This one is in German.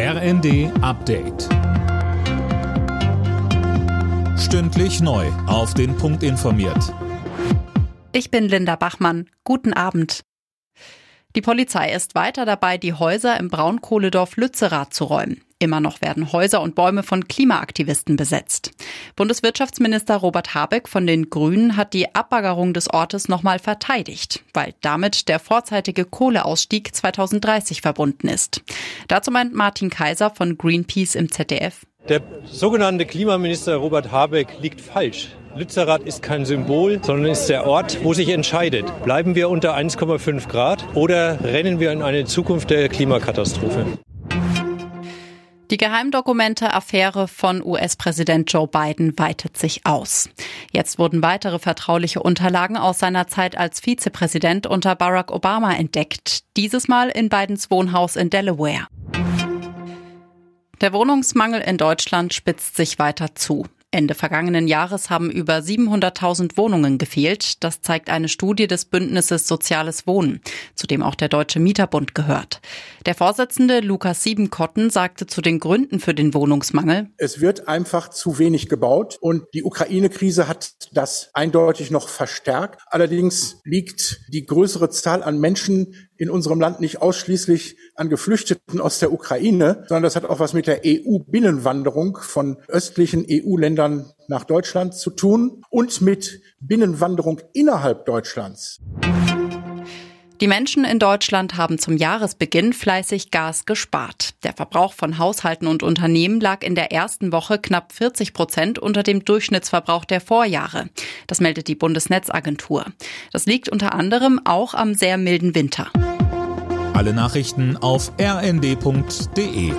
RND Update. Stündlich neu. Auf den Punkt informiert. Ich bin Linda Bachmann. Guten Abend. Die Polizei ist weiter dabei, die Häuser im Braunkohledorf Lützerath zu räumen. Immer noch werden Häuser und Bäume von Klimaaktivisten besetzt. Bundeswirtschaftsminister Robert Habeck von den Grünen hat die Abbaggerung des Ortes nochmal verteidigt, weil damit der vorzeitige Kohleausstieg 2030 verbunden ist. Dazu meint Martin Kaiser von Greenpeace im ZDF. Der sogenannte Klimaminister Robert Habeck liegt falsch. Lützerath ist kein Symbol, sondern ist der Ort, wo sich entscheidet, bleiben wir unter 1,5 Grad oder rennen wir in eine Zukunft der Klimakatastrophe. Die Geheimdokumente-Affäre von US-Präsident Joe Biden weitet sich aus. Jetzt wurden weitere vertrauliche Unterlagen aus seiner Zeit als Vizepräsident unter Barack Obama entdeckt. Dieses Mal in Bidens Wohnhaus in Delaware. Der Wohnungsmangel in Deutschland spitzt sich weiter zu. Ende vergangenen Jahres haben über 700.000 Wohnungen gefehlt. Das zeigt eine Studie des Bündnisses Soziales Wohnen, zu dem auch der Deutsche Mieterbund gehört. Der Vorsitzende Lukas Siebenkotten sagte zu den Gründen für den Wohnungsmangel. Es wird einfach zu wenig gebaut und die Ukraine-Krise hat das eindeutig noch verstärkt. Allerdings liegt die größere Zahl an Menschen in unserem Land nicht ausschließlich an Geflüchteten aus der Ukraine, sondern das hat auch was mit der EU-Binnenwanderung von östlichen EU-Ländern nach Deutschland zu tun und mit Binnenwanderung innerhalb Deutschlands. Die Menschen in Deutschland haben zum Jahresbeginn fleißig Gas gespart. Der Verbrauch von Haushalten und Unternehmen lag in der ersten Woche knapp 40 Prozent unter dem Durchschnittsverbrauch der Vorjahre. Das meldet die Bundesnetzagentur. Das liegt unter anderem auch am sehr milden Winter. Alle Nachrichten auf rnd.de